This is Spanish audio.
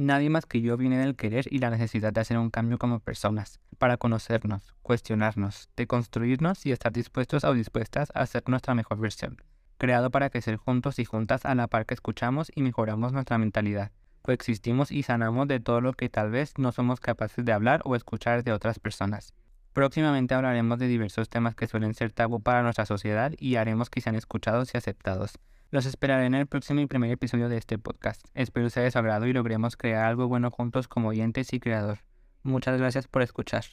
Nadie más que yo viene del querer y la necesidad de hacer un cambio como personas, para conocernos, cuestionarnos, deconstruirnos y estar dispuestos o dispuestas a ser nuestra mejor versión. Creado para crecer juntos y juntas a la par que escuchamos y mejoramos nuestra mentalidad. Coexistimos y sanamos de todo lo que tal vez no somos capaces de hablar o escuchar de otras personas. Próximamente hablaremos de diversos temas que suelen ser tabú para nuestra sociedad y haremos que sean escuchados y aceptados. Los esperaré en el próximo y primer episodio de este podcast. Espero sea de su y logremos crear algo bueno juntos como oyentes y creador. Muchas gracias por escuchar.